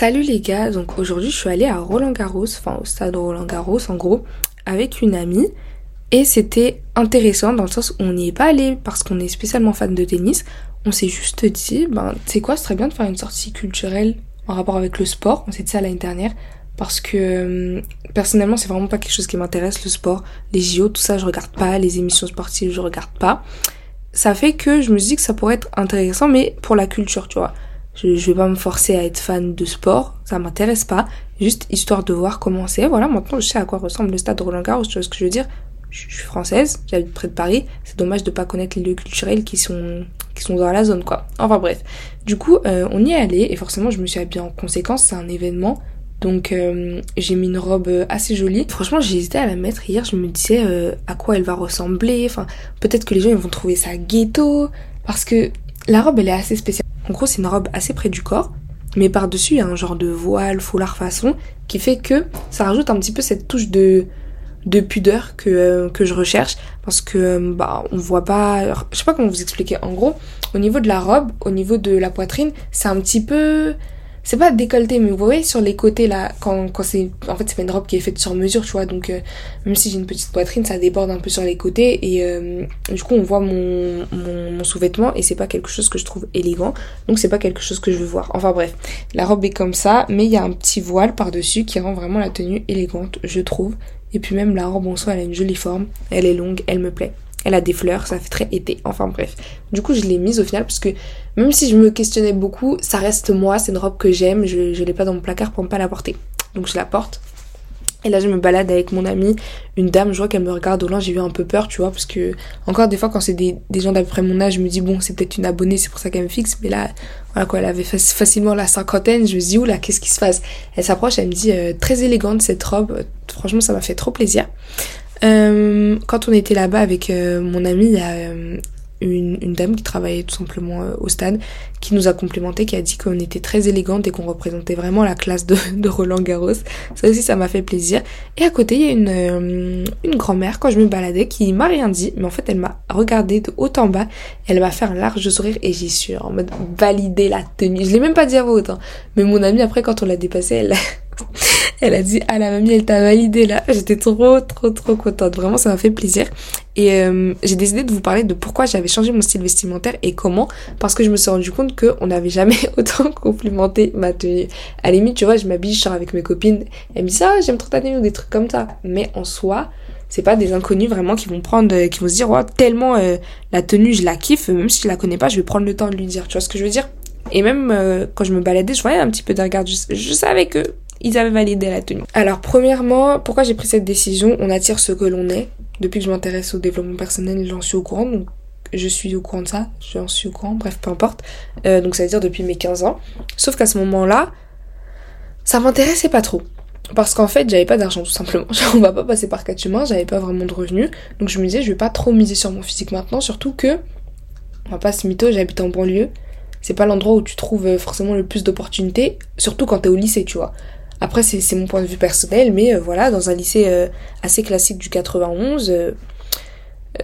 Salut les gars, donc aujourd'hui je suis allée à Roland Garros, enfin au stade Roland Garros en gros, avec une amie. Et c'était intéressant dans le sens où on n'y est pas allé parce qu'on est spécialement fan de tennis. On s'est juste dit, ben sais quoi, c'est très bien de faire une sortie culturelle en rapport avec le sport. On s'est dit ça l'année dernière parce que euh, personnellement c'est vraiment pas quelque chose qui m'intéresse le sport, les JO, tout ça je regarde pas, les émissions sportives je regarde pas. Ça fait que je me dis que ça pourrait être intéressant mais pour la culture, tu vois. Je, je vais pas me forcer à être fan de sport, ça m'intéresse pas. Juste histoire de voir comment c'est. Voilà, maintenant je sais à quoi ressemble le stade de Roland Garros, tu vois ce que je veux dire. Je, suis française, j'habite près de Paris. C'est dommage de pas connaître les lieux culturels qui sont qui sont dans la zone, quoi. Enfin bref. Du coup, euh, on y est allé et forcément je me suis habillée en conséquence. C'est un événement. Donc euh, j'ai mis une robe assez jolie. Franchement, j'ai hésité à la mettre hier. Je me disais euh, à quoi elle va ressembler. Enfin, peut-être que les gens vont trouver ça ghetto parce que la robe elle est assez spéciale. En gros, c'est une robe assez près du corps, mais par-dessus, il y a un genre de voile, foulard façon, qui fait que ça rajoute un petit peu cette touche de de pudeur que, euh, je recherche. Parce que euh, bah on voit pas je sais pas comment vous expliquer. En gros au niveau de la robe au niveau de la poitrine c'est un petit peu c'est pas décolleté mais vous voyez sur les côtés là quand, quand c'est en fait c'est pas une robe qui est faite sur mesure tu vois donc euh, même si j'ai une petite poitrine ça déborde un peu sur les côtés et euh, du coup on voit mon, mon, sous-vêtement et c'est pas quelque chose que je trouve élégant donc c'est pas quelque chose que je veux voir. Enfin bref la robe est comme ça mais il y a un petit voile par dessus qui rend vraiment la tenue élégante je trouve et puis même la robe en soi elle a une jolie forme elle est longue elle me plaît elle a des fleurs, ça fait très été. Enfin bref. Du coup, je l'ai mise au final parce que même si je me questionnais beaucoup, ça reste moi, c'est une robe que j'aime, je, je l'ai pas dans mon placard pour ne pas la porter. Donc je la porte. Et là, je me balade avec mon amie, une dame, je vois qu'elle me regarde au loin, j'ai eu un peu peur, tu vois, parce que, encore des fois, quand c'est des, gens d'après mon âge, je me dis, bon, c'est peut-être une abonnée, c'est pour ça qu'elle me fixe, mais là, voilà quoi, elle avait facilement la cinquantaine, je me dis, oula, qu'est-ce qui se passe? Elle s'approche, elle me dit, euh, très élégante cette robe, franchement, ça m'a fait trop plaisir. Euh, quand on était là-bas avec euh, mon ami, il y a euh, une, une, dame qui travaillait tout simplement au stade qui nous a complimenté, qui a dit qu'on était très élégante et qu'on représentait vraiment la classe de, de Roland Garros. Ça aussi, ça m'a fait plaisir. Et à côté, il y a une, une grand-mère quand je me baladais qui m'a rien dit, mais en fait, elle m'a regardé de haut en bas. Elle m'a fait un large sourire et j'y suis en mode valider la tenue. Je l'ai même pas dit à voix haute, hein. mais mon amie après quand on l'a dépassé, elle elle a dit ah la mamie elle t'a validé là j'étais trop trop trop contente. Vraiment ça m'a fait plaisir. Et euh, j'ai décidé de vous parler de pourquoi j'avais changé mon style vestimentaire et comment. Parce que je me suis rendu compte que on n'avait jamais autant complimenté ma tenue. À la limite tu vois je m'habille je sors avec mes copines. Elles me disent ah j'aime trop ta tenue ou des trucs comme ça. Mais en soi c'est pas des inconnus vraiment qui vont prendre qui vont se dire oh tellement euh, la tenue je la kiffe. Même si je la connais pas je vais prendre le temps de lui dire tu vois ce que je veux dire? Et même euh, quand je me baladais je voyais un petit peu de regard je, je savais que ils avaient validé la tenue. Alors premièrement, pourquoi j'ai pris cette décision? On attire ce que l'on est. Depuis que je m'intéresse au développement personnel, j'en suis au courant, donc je suis au courant de ça, j'en suis au courant, bref, peu importe. Euh, donc ça veut dire depuis mes 15 ans. Sauf qu'à ce moment-là, ça m'intéressait pas trop. Parce qu'en fait, j'avais pas d'argent tout simplement. On va pas passer par quatre chemins, j'avais pas vraiment de revenus. Donc je me disais, je vais pas trop miser sur mon physique maintenant, surtout que, on va pas se mytho, j'habite en banlieue. C'est pas l'endroit où tu trouves forcément le plus d'opportunités, surtout quand t'es au lycée, tu vois. Après, c'est mon point de vue personnel, mais euh, voilà, dans un lycée euh, assez classique du 91, euh,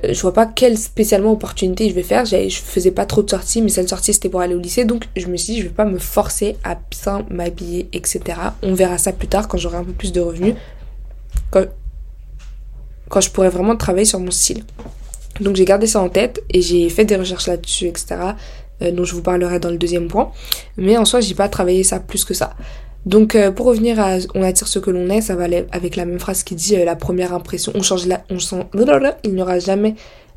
je vois pas quelle spécialement opportunité je vais faire. Je faisais pas trop de sorties, mais cette sortie c'était pour aller au lycée, donc je me suis dit je vais pas me forcer à bien m'habiller, etc. On verra ça plus tard quand j'aurai un peu plus de revenus, quand, je pourrai vraiment travailler sur mon style. Donc j'ai gardé ça en tête et j'ai fait des recherches là-dessus, etc. dont je vous parlerai dans le deuxième point. Mais en soi, j'ai pas travaillé ça plus que ça. Donc euh, pour revenir à on attire ce que l'on est, ça va aller avec la même phrase qui dit euh, la première impression. On change la, on sent, il n'y aura jamais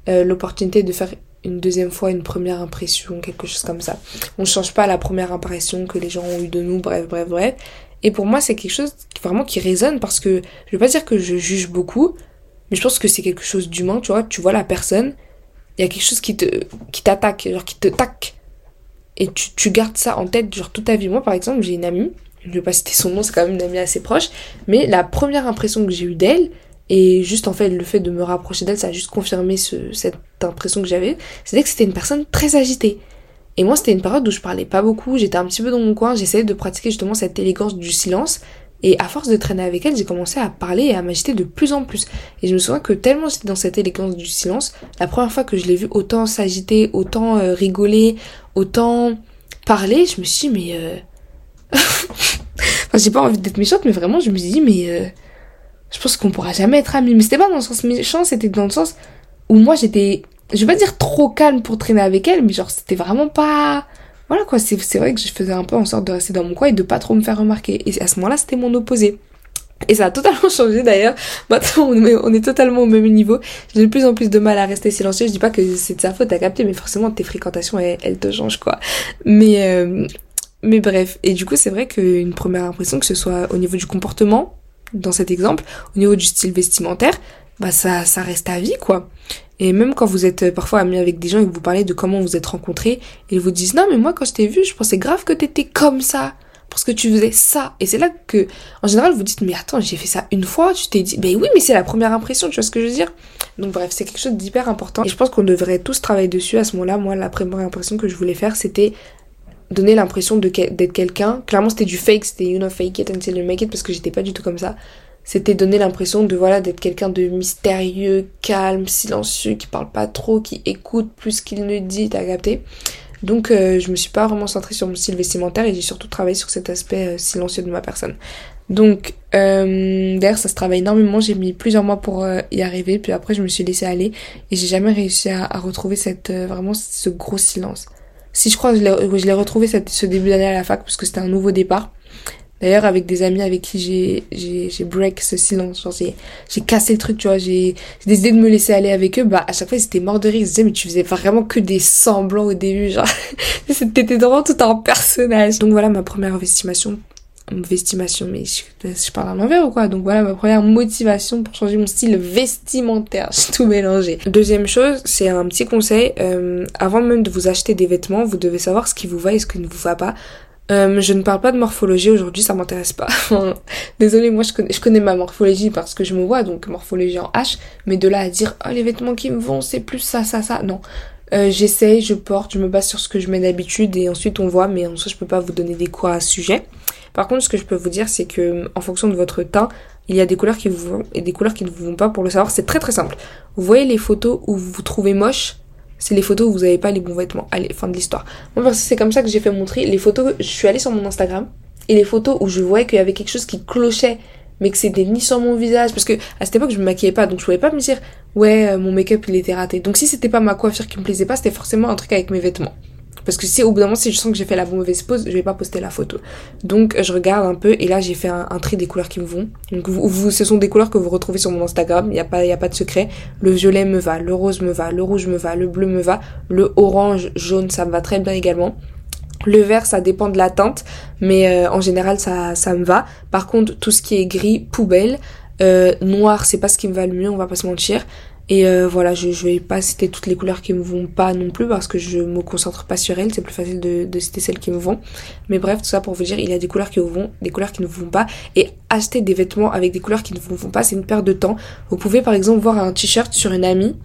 euh, l'opportunité de faire une deuxième fois une première impression, quelque chose comme ça. On change pas la première impression que les gens ont eu de nous, bref, bref, bref. Et pour moi, c'est quelque chose vraiment qui résonne parce que je veux pas dire que je juge beaucoup, mais je pense que c'est quelque chose d'humain, tu vois. Tu vois la personne, il y a quelque chose qui te, qui t'attaque, genre qui te taque. Et tu, tu gardes ça en tête, genre toute ta vie. Moi, par exemple, j'ai une amie, je vais pas citer son nom, c'est quand même une amie assez proche, mais la première impression que j'ai eue d'elle, et juste en fait le fait de me rapprocher d'elle, ça a juste confirmé ce, cette impression que j'avais, c'était que c'était une personne très agitée. Et moi c'était une période où je parlais pas beaucoup, j'étais un petit peu dans mon coin, j'essayais de pratiquer justement cette élégance du silence, et à force de traîner avec elle, j'ai commencé à parler et à m'agiter de plus en plus. Et je me souviens que tellement j'étais dans cette élégance du silence, la première fois que je l'ai vue autant s'agiter, autant euh, rigoler, autant parler, je me suis dit mais... Euh enfin, j'ai pas envie d'être méchante, mais vraiment, je me dis, mais euh, je pense qu'on pourra jamais être amis. Mais c'était pas dans le sens méchant, c'était dans le sens où moi j'étais, je vais pas dire trop calme pour traîner avec elle, mais genre c'était vraiment pas, voilà quoi, c'est vrai que je faisais un peu en sorte de rester dans mon coin et de pas trop me faire remarquer. Et à ce moment-là, c'était mon opposé. Et ça a totalement changé d'ailleurs. Maintenant, on est totalement au même niveau. J'ai de plus en plus de mal à rester silencieux. Je dis pas que c'est de sa faute à capter, mais forcément, tes fréquentations, elles, te changent, quoi. Mais, euh, mais bref. Et du coup, c'est vrai qu'une première impression, que ce soit au niveau du comportement, dans cet exemple, au niveau du style vestimentaire, bah, ça, ça reste à vie, quoi. Et même quand vous êtes parfois amis avec des gens et que vous parlez de comment vous êtes rencontrés, ils vous disent, non, mais moi, quand je t'ai vu, je pensais grave que t'étais comme ça parce que tu faisais ça. Et c'est là que, en général, vous dites, mais attends, j'ai fait ça une fois, tu t'es dit, ben oui, mais c'est la première impression, tu vois ce que je veux dire Donc bref, c'est quelque chose d'hyper important. Et je pense qu'on devrait tous travailler dessus à ce moment-là. Moi, la première impression que je voulais faire, c'était donner l'impression d'être quelqu'un. Clairement, c'était du fake, c'était you know, fake it until you make it, parce que j'étais pas du tout comme ça. C'était donner l'impression de, voilà, d'être quelqu'un de mystérieux, calme, silencieux, qui parle pas trop, qui écoute plus qu'il ne dit, t'as capté donc euh, je me suis pas vraiment centrée sur mon style vestimentaire et j'ai surtout travaillé sur cet aspect euh, silencieux de ma personne. Donc euh, d'ailleurs ça se travaille énormément, j'ai mis plusieurs mois pour euh, y arriver, puis après je me suis laissée aller et j'ai jamais réussi à, retrouver cette vraiment ce gros silence. Si je crois que je l'ai retrouvé cette, ce début d'année à la fac parce que c'était un nouveau départ. D'ailleurs, avec des amis avec qui j'ai, break ce silence, genre j'ai, cassé le truc, tu vois, j'ai, décidé de me laisser aller avec eux, bah, à chaque fois, ils étaient morts de rire, ils disaient, mais tu faisais vraiment que des semblants au début, genre, t'étais vraiment tout un personnage. Donc voilà ma première vestimation, vestimation, mais je, parle à l'envers ou quoi, donc voilà ma première motivation pour changer mon style vestimentaire, j'ai tout mélangé. Deuxième chose, c'est un petit conseil, euh, avant même de vous acheter des vêtements, vous devez savoir ce qui vous va et ce qui ne vous va pas. Euh, je ne parle pas de morphologie aujourd'hui, ça m'intéresse pas. Désolée, moi je connais, je connais ma morphologie parce que je me vois, donc morphologie en H, mais de là à dire oh les vêtements qui me vont c'est plus ça, ça, ça, non. Euh, j'essaye, je porte, je me base sur ce que je mets d'habitude et ensuite on voit, mais en soi je peux pas vous donner des cours à ce sujet. Par contre, ce que je peux vous dire, c'est que en fonction de votre teint, il y a des couleurs qui vous vont et des couleurs qui ne vous vont pas. Pour le savoir, c'est très très simple. Vous voyez les photos où vous vous trouvez moche, c'est les photos où vous avez pas les bons vêtements. Allez, fin de l'histoire. Moi, c'est comme ça que j'ai fait montrer les photos. Je suis allée sur mon Instagram et les photos où je voyais qu'il y avait quelque chose qui clochait, mais que c'était ni sur mon visage. Parce que à cette époque, je me maquillais pas, donc je pouvais pas me dire, ouais, euh, mon make-up il était raté. Donc si c'était pas ma coiffure qui me plaisait pas, c'était forcément un truc avec mes vêtements. Parce que si au bout d'un moment, si je sens que j'ai fait la mauvaise pose, je vais pas poster la photo. Donc je regarde un peu et là j'ai fait un, tri des couleurs qui me vont. Donc ce sont des couleurs que vous retrouvez sur mon Instagram, il y a pas y a pas de secret. Le violet me va, le rose me va, le rouge me va, le bleu me va, le orange, jaune, ça me va très bien également. Le vert, ça dépend de la teinte, mais euh, en général, ça, ça me va. Par contre, tout ce qui est gris, poubelle. Euh, noir, c'est pas ce qui me va le mieux, on va pas se mentir. Et euh, voilà, je, je vais pas citer toutes les couleurs qui me vont pas non plus parce que je me concentre pas sur elles, c'est plus facile de, de, citer celles qui me vont. Mais bref, tout ça pour vous dire, il y a des couleurs qui vous vont, des couleurs qui ne vous vont pas. Et acheter des vêtements avec des couleurs qui ne vous vont pas, c'est une perte de temps. Vous pouvez par exemple voir un t-shirt sur une amie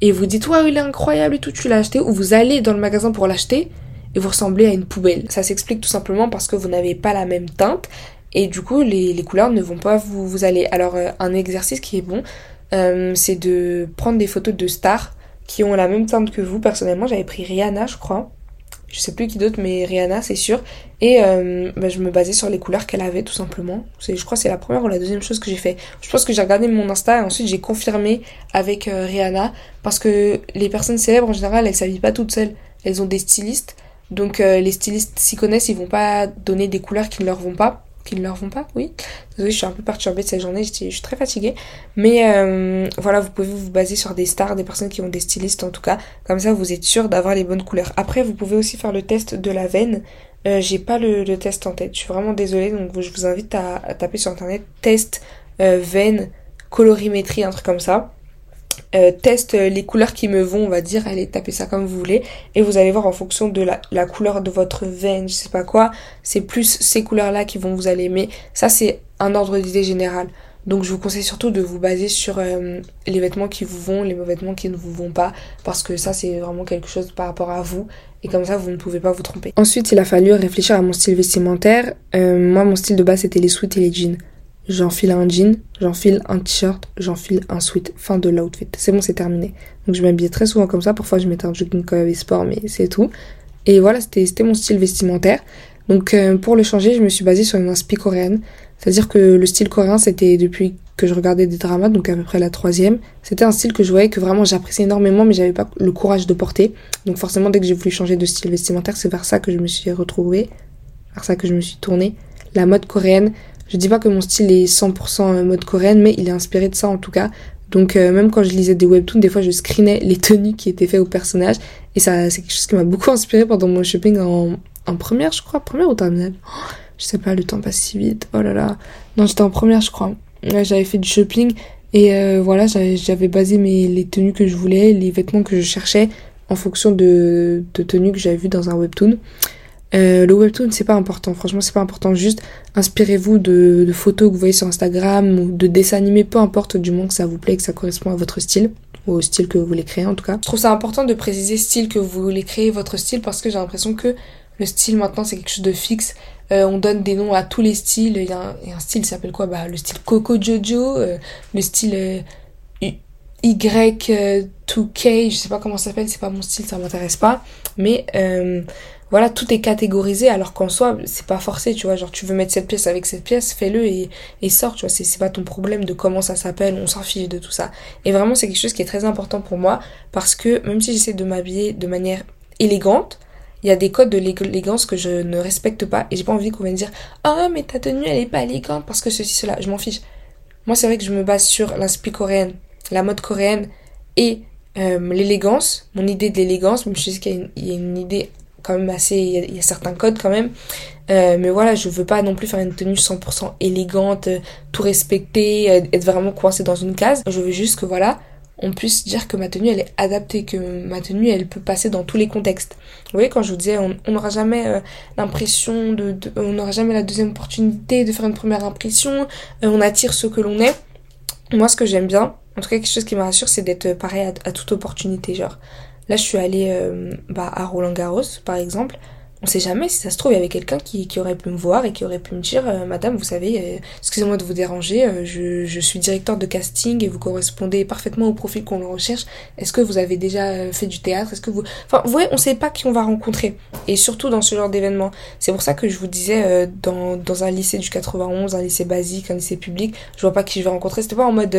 et vous dites, ouais, il est incroyable et tout, tu l'as acheté. Ou vous allez dans le magasin pour l'acheter et vous ressemblez à une poubelle. Ça s'explique tout simplement parce que vous n'avez pas la même teinte. Et du coup, les, couleurs ne vont pas vous, aller. Alors, euh, un exercice qui est bon, euh, c'est de prendre des photos de stars qui ont la même teinte que vous. Personnellement, j'avais pris Rihanna, je crois. Je sais plus qui d'autre, mais Rihanna, c'est sûr. Et euh, bah, je me basais sur les couleurs qu'elle avait, tout simplement. Je crois que c'est la première ou la deuxième chose que j'ai fait. Je pense que j'ai regardé mon Insta et ensuite j'ai confirmé avec Rihanna. Parce que les personnes célèbres, en général, elles s'habillent pas toutes seules. Elles ont des stylistes. Donc les stylistes s'y connaissent, ils vont pas donner des couleurs qui ne leur vont pas qui ne leur vont pas, oui. Désolée, je suis un peu perturbée de cette journée, je suis très fatiguée. Mais euh, voilà, vous pouvez vous baser sur des stars, des personnes qui ont des stylistes en tout cas. Comme ça, vous êtes sûr d'avoir les bonnes couleurs. Après, vous pouvez aussi faire le test de la veine. Euh, J'ai pas le, test en tête, je suis vraiment désolée. Donc je vous invite à, taper sur internet test euh, veine colorimétrie, un truc comme ça. Euh, teste les couleurs qui me vont, on va dire, allez taper ça comme vous voulez, et vous allez voir en fonction de la, couleur de votre veine, je sais pas quoi, c'est plus ces couleurs-là qui vont vous aller aimer. Ça c'est un ordre d'idée général. Donc je vous conseille surtout de vous baser sur euh, les vêtements qui vous vont, les vêtements qui ne vous vont pas, parce que ça c'est vraiment quelque chose par rapport à vous, et comme ça vous ne pouvez pas vous tromper. Ensuite il a fallu réfléchir à mon style vestimentaire. Euh, moi mon style de base c'était les sweats et les jeans j'enfile un jean, j'enfile un t-shirt, j'enfile un sweat. Fin de l'outfit. C'est bon, c'est terminé. Donc je m'habillais très souvent comme ça. Parfois je mettais un jogging quand sport, mais c'est tout. Et voilà, c'était mon style vestimentaire. Donc euh, pour le changer, je me suis basée sur une inspi coréenne. C'est-à-dire que le style coréen, c'était depuis que je regardais des dramas, donc à peu près la troisième. C'était un style que je voyais que vraiment j'appréciais énormément, mais j'avais pas le courage de porter. Donc forcément, dès que j'ai voulu changer de style vestimentaire, c'est vers ça que je me suis retrouvée, vers ça que je me suis tournée. La mode coréenne. Je dis pas que mon style est 100% mode coréenne, mais il est inspiré de ça en tout cas. Donc euh, même quand je lisais des webtoons, des fois je screenais les tenues qui étaient faites au personnage. Et ça, c'est quelque chose qui m'a beaucoup inspiré pendant mon shopping en, en première, je crois, première ou terminale? Oh, je sais pas, le temps passe si vite. Oh là là. Non, j'étais en première, je crois. J'avais fait du shopping et euh, voilà, j'avais basé mes, les tenues que je voulais, les vêtements que je cherchais en fonction de, de tenues que j'avais vues dans un webtoon. Euh, le webtoon, c'est pas important. Franchement, c'est pas important. Juste, inspirez-vous de, photos que vous voyez sur Instagram ou de dessins animés, peu importe, du moment que ça vous plaît, que ça correspond à votre style ou au style que vous voulez créer en tout cas. Je trouve ça important de préciser style que vous voulez créer, votre style, parce que j'ai l'impression que le style maintenant c'est quelque chose de fixe. Euh, on donne des noms à tous les styles. Il y a un, style s'appelle quoi? Bah, Le style Coco Jojo, euh, le style Y2K, je sais pas comment ça s'appelle, c'est pas mon style, ça m'intéresse pas. Mais voilà, tout est catégorisé alors qu'en soi, c'est pas forcé, tu vois. Genre, tu veux mettre cette pièce avec cette pièce, fais-le et, et sors, tu vois. C'est pas ton problème de comment ça s'appelle, on s'en fiche de tout ça. Et vraiment, c'est quelque chose qui est très important pour moi parce que même si j'essaie de m'habiller de manière élégante, il y a des codes de l'élégance que je ne respecte pas et j'ai pas envie qu'on vienne dire oh mais ta tenue elle est pas élégante parce que ceci cela je m'en fiche moi c'est vrai que je me base sur l'inspi coréenne la mode coréenne et euh, l'élégance mon idée de l'élégance même je sais qu'il y, a une idée quand même assez il y, a, certains codes quand même euh, mais voilà je veux pas non plus faire une tenue 100% élégante tout respecter euh, être vraiment coincé dans une case je veux juste que voilà on puisse dire que ma tenue elle est adaptée, que ma tenue elle peut passer dans tous les contextes. Vous voyez quand je vous disais on n'aura jamais euh, l'impression de, on n'aura jamais la deuxième opportunité de faire une première impression, euh, on attire ce que l'on est. Moi ce que j'aime bien, en tout cas quelque chose qui me rassure c'est d'être pareil à, toute opportunité genre. Là je suis allée euh, bah, à Roland Garros par exemple on sait jamais si ça se trouve il y avait quelqu'un qui, qui, aurait pu me voir et qui aurait pu me dire euh, madame vous savez euh, excusez-moi de vous déranger euh, je, je, suis directeur de casting et vous correspondez parfaitement au profil qu'on recherche. Est-ce que vous avez déjà fait du théâtre? Est-ce que vous enfin vous voyez on sait pas qui on va rencontrer. Et surtout dans ce genre d'événement. C'est pour ça que je vous disais dans, dans un lycée du 91 un lycée basique un lycée public je vois pas qui je vais rencontrer. C'était pas en mode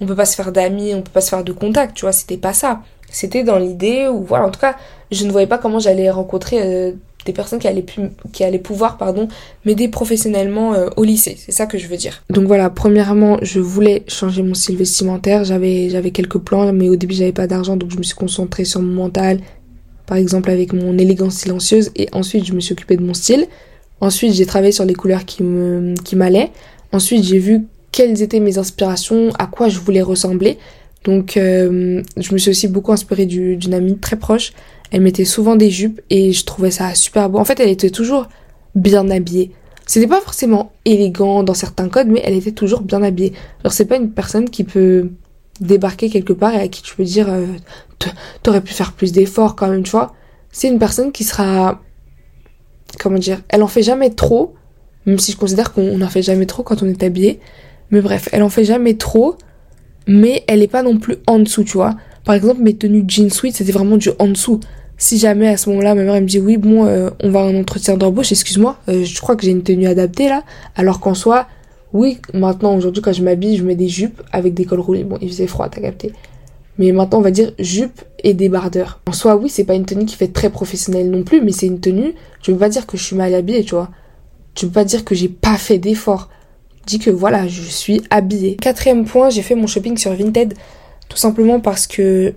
on peut pas se faire d'amis on peut pas se faire de contact tu vois c'était pas ça. C'était dans l'idée où voilà en tout cas je ne voyais pas comment j'allais rencontrer des personnes qui allaient, pouvoir pardon, m'aider professionnellement euh, au lycée. C'est ça que je veux dire. Donc voilà, premièrement, je voulais changer mon style vestimentaire. J'avais, j'avais quelques plans, mais au début, j'avais pas d'argent, donc je me suis concentrée sur mon mental, par exemple avec mon élégance silencieuse, et ensuite, je me suis occupée de mon style. Ensuite, j'ai travaillé sur les couleurs qui me, qui m'allaient. Ensuite, j'ai vu quelles étaient mes inspirations, à quoi je voulais ressembler. Donc, euh, je me suis aussi beaucoup inspirée d'une amie très proche elle mettait souvent des jupes et je trouvais ça super beau. En fait, elle était toujours bien habillée. C'était pas forcément élégant dans certains codes, mais elle était toujours bien habillée. Alors c'est pas une personne qui peut débarquer quelque part et à qui tu peux dire euh, t'aurais pu faire plus d'efforts quand même, tu vois. C'est une personne qui sera comment dire, elle en fait jamais trop, même si je considère qu'on en fait jamais trop quand on est habillé. Mais bref, elle en fait jamais trop, mais elle est pas non plus en dessous, tu vois. Par exemple, mes tenues jean suite, c'était vraiment du en dessous. Si jamais à ce moment-là, ma mère me dit oui, bon, euh, on va à un entretien d'embauche, excuse-moi, euh, je crois que j'ai une tenue adaptée là. Alors qu'en soi, oui, maintenant, aujourd'hui, quand je m'habille, je mets des jupes avec des cols roulés. Bon, il faisait froid, t'as capté. Mais maintenant, on va dire jupe et débardeur. En soi, oui, c'est pas une tenue qui fait très professionnelle non plus, mais c'est une tenue, tu peux pas dire que je suis mal habillée, tu vois. Tu peux pas dire que j'ai pas fait d'effort. Dis que voilà, je suis habillée. Quatrième point, j'ai fait mon shopping sur Vinted. Tout simplement parce que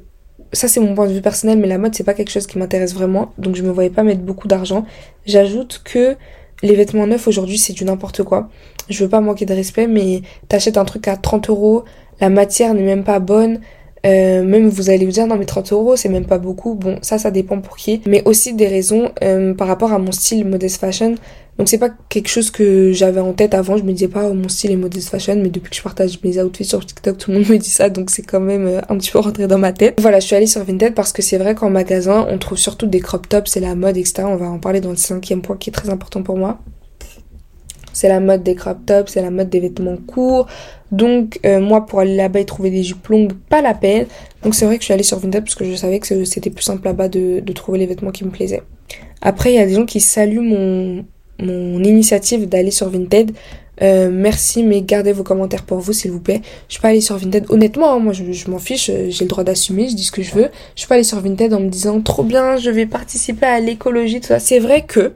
ça c'est mon point de vue personnel, mais la mode c'est pas quelque chose qui m'intéresse vraiment, donc je me voyais pas mettre beaucoup d'argent. J'ajoute que les vêtements neufs aujourd'hui c'est du n'importe quoi. Je veux pas manquer de respect, mais t'achètes un truc à 30 euros, la matière n'est même pas bonne, euh, même vous allez vous dire non mais 30 euros c'est même pas beaucoup. Bon ça ça dépend pour qui. Mais aussi des raisons euh, par rapport à mon style modest fashion. Donc c'est pas quelque chose que j'avais en tête avant. Je me disais pas oh, mon style est modest fashion. Mais depuis que je partage mes outfits sur TikTok tout le monde me dit ça. Donc c'est quand même euh, un petit peu rentré dans ma tête. Voilà je suis allée sur Vinted parce que c'est vrai qu'en magasin on trouve surtout des crop tops. C'est la mode etc. On va en parler dans le cinquième point qui est très important pour moi. C'est la mode des crop tops, c'est la mode des vêtements courts. Donc euh, moi pour aller là-bas et trouver des jupes longues, pas la peine. Donc c'est vrai que je suis allée sur Vinted parce que je savais que c'était plus simple là-bas de, trouver les vêtements qui me plaisaient. Après il y a des gens qui saluent mon mon initiative d'aller sur Vinted. Euh, merci, mais gardez vos commentaires pour vous, s'il vous plaît. Je suis pas allée sur Vinted. Honnêtement, hein, moi, je, je m'en fiche. J'ai le droit d'assumer. Je dis ce que je veux. Je suis pas allée sur Vinted en me disant trop bien, je vais participer à l'écologie, tout ça. C'est vrai que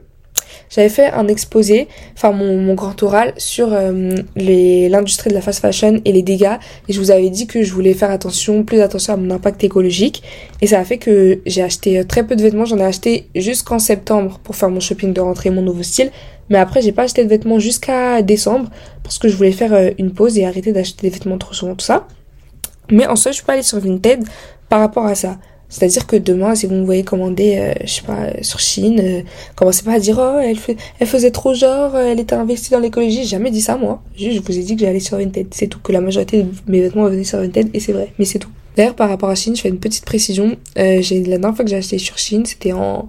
j'avais fait un exposé, enfin mon, grand oral sur euh, l'industrie de la fast fashion et les dégâts. Et je vous avais dit que je voulais faire attention, plus attention à mon impact écologique. Et ça a fait que j'ai acheté euh, très peu de vêtements. J'en ai acheté jusqu'en septembre pour faire mon shopping de rentrée, mon nouveau style. Mais après, j'ai pas acheté de vêtements jusqu'à décembre parce que je voulais faire euh, une pause et arrêter d'acheter des vêtements trop souvent, tout ça. Mais en soi, je suis pas allée sur Vinted par rapport à ça. C'est-à-dire que demain, si vous me voyez commander, euh, je sais pas, euh, sur Chine, euh, commencez pas à dire, oh, elle, faisait trop genre, elle était investie dans l'écologie. J'ai jamais dit ça, moi. Juste, je vous ai dit que j'allais sur Vinted. C'est tout, que la majorité de mes vêtements venaient sur Vinted, et c'est vrai, mais c'est tout. D'ailleurs, par rapport à Chine, je fais une petite précision. La dernière fois que j'ai acheté sur Chine, c'était en,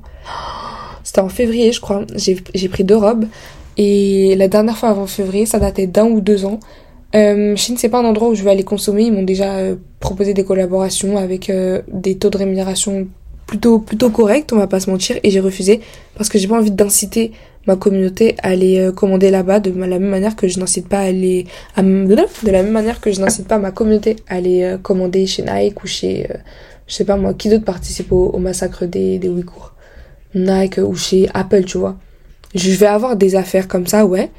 c'était en février, je crois. J'ai pris deux robes. Et la dernière fois avant février, ça datait d'un ou deux ans. Euh, Chine, c'est pas un endroit où je vais aller consommer. Ils m'ont déjà euh, proposé des collaborations avec euh, des taux de rémunération plutôt plutôt corrects, on va pas se mentir, et j'ai refusé parce que j'ai pas envie d'inciter ma communauté à aller euh, commander là-bas de la même manière que je n'incite pas à aller à de la même manière que je n'incite pas ma communauté à aller euh, commander chez Nike ou chez euh, je sais pas moi qui d'autre participe au, au massacre des des Ouïghours? Nike ou chez Apple, tu vois. Je vais avoir des affaires comme ça, ouais.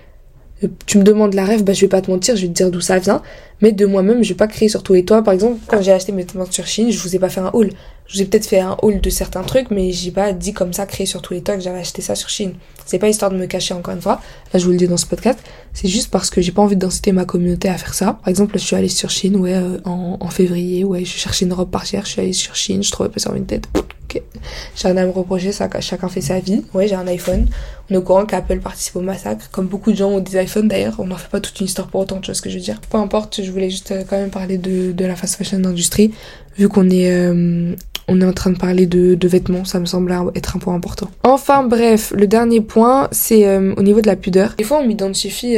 Euh, Tu me demandes la rêve, bah je vais pas te mentir, je vais te dire d'où ça vient. Mais de moi-même, je vais pas créer sur tous les toits. Par exemple, quand j'ai acheté mes sur Chine, je vous ai pas fait un haul. Je vous ai peut-être fait un haul de certains trucs, mais j'ai pas dit comme ça, créer sur tous les toits que j'avais acheté ça sur Chine. C'est pas histoire de me cacher encore une fois. Là, je vous le dis dans ce podcast. C'est juste parce que j'ai pas envie d'inciter ma communauté à faire ça. Par exemple, je suis allée sur Chine, ouais, euh, en, en février, ouais, je cherchais une robe par cher, je suis allée sur Chine, je trouvais pas sur une tête. J'ai rien à me reprocher, chacun fait sa vie. Ouais, j'ai un iPhone. On est au courant qu'Apple participe au massacre. Comme beaucoup de gens ont des iPhones d'ailleurs, on n'en fait pas toute une histoire pour autant, tu vois ce que je veux dire. Peu importe, je voulais juste euh, quand même parler de, la fast fashion industrie, vu qu'on est, euh, est en train de parler de, vêtements, ça me semble être un point important. Enfin bref, le dernier point, c'est euh, au niveau de la pudeur. Des fois, on m'identifie,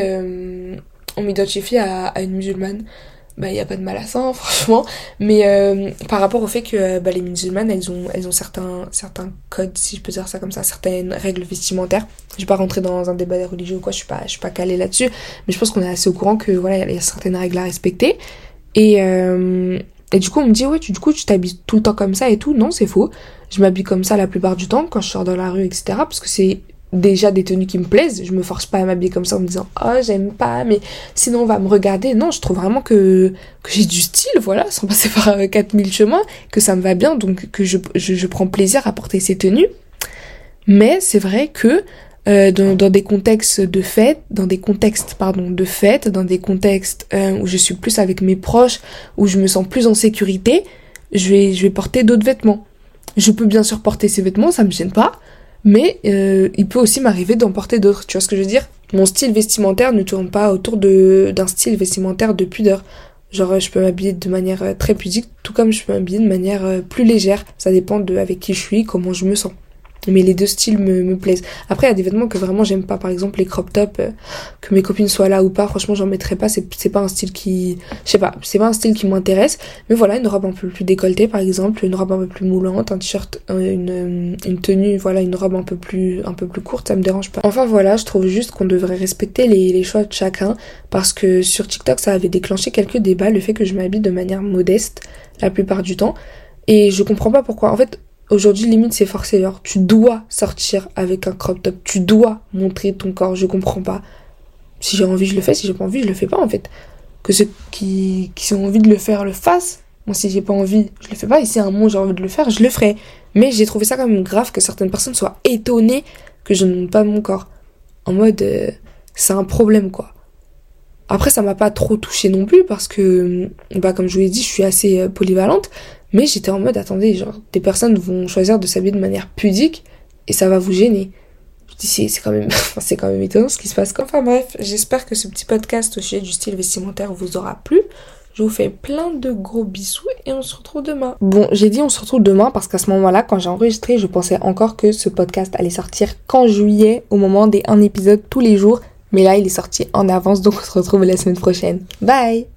à une musulmane. Bah, il y a pas de mal à ça, hein, franchement. Mais euh, par rapport au fait que euh, bah, les musulmanes, elles ont, elles ont certains, certains codes, si je peux dire ça comme ça, certaines règles vestimentaires. Je vais pas rentrer dans un débat religieux ou quoi, je suis pas, je suis pas calée là-dessus. Mais je pense qu'on est assez au courant que voilà, il y a certaines règles à respecter. Et, euh, et du coup, on me dit, ouais, tu, du coup, tu t'habilles tout le temps comme ça et tout. Non, c'est faux. Je m'habille comme ça la plupart du temps quand je sors dans la rue, etc. Parce que c'est déjà des tenues qui me plaisent. Je me force pas à m'habiller comme ça en me disant, oh, j'aime pas, mais sinon on va me regarder. Non, je trouve vraiment que, que j'ai du style, voilà, sans passer par euh, 4000 chemins, que ça me va bien, donc que je, je, prends plaisir à porter ces tenues. Mais c'est vrai que euh, dans, dans des contextes de fête, dans des contextes pardon de fête, dans des contextes euh, où je suis plus avec mes proches, où je me sens plus en sécurité, je vais je vais porter d'autres vêtements. Je peux bien sûr porter ces vêtements, ça me gêne pas, mais euh, il peut aussi m'arriver d'en porter d'autres. Tu vois ce que je veux dire? Mon style vestimentaire ne tourne pas autour d'un style vestimentaire de pudeur. Genre je peux m'habiller de manière euh, très pudique, tout comme je peux m'habiller de manière euh, plus légère. Ça dépend de avec qui je suis, comment je me sens mais les deux styles me, plaisent. Après, il y a des vêtements que vraiment j'aime pas. Par exemple, les crop tops, euh, que mes copines soient là ou pas, franchement, j'en mettrais pas. C'est, pas un style qui, je sais pas, c'est pas un style qui m'intéresse. Mais voilà, une robe un peu plus décolletée, par exemple, une robe un peu plus moulante, un t-shirt, euh, une, euh, une tenue, voilà, une robe un peu plus, un peu plus courte, ça me dérange pas. Enfin voilà, je trouve juste qu'on devrait respecter les, les choix de chacun parce que sur TikTok, ça avait déclenché quelques débats, le fait que je m'habille de manière modeste la plupart du temps. Et je comprends pas pourquoi. En fait, Aujourd'hui, limite, c'est forcé. Genre, tu dois sortir avec un crop top. Tu dois montrer ton corps. Je comprends pas. Si j'ai envie, je le fais. Si j'ai pas envie, je le fais pas, en fait. Que ceux qui, qui ont envie de le faire le fassent. Moi, si j'ai pas envie, je le fais pas. Et si à un moment j'ai envie de le faire, je le ferai. Mais j'ai trouvé ça quand même grave que certaines personnes soient étonnées que je ne montre pas mon corps. En mode, euh, c'est un problème, quoi. Après, ça m'a pas trop touché non plus parce que, bah, comme je vous l'ai dit, je suis assez euh, polyvalente. Mais j'étais en mode, attendez, genre, des personnes vont choisir de s'habiller de manière pudique et ça va vous gêner. Je dis, c'est, c'est quand même, c'est quand même étonnant ce qui se passe. Enfin bref, j'espère que ce petit podcast au sujet du style vestimentaire vous aura plu. Je vous fais plein de gros bisous et on se retrouve demain. Bon, j'ai dit on se retrouve demain parce qu'à ce moment-là, quand j'ai enregistré, je pensais encore que ce podcast allait sortir qu'en juillet, au moment des un épisode tous les jours. Mais là, il est sorti en avance, donc on se retrouve la semaine prochaine. Bye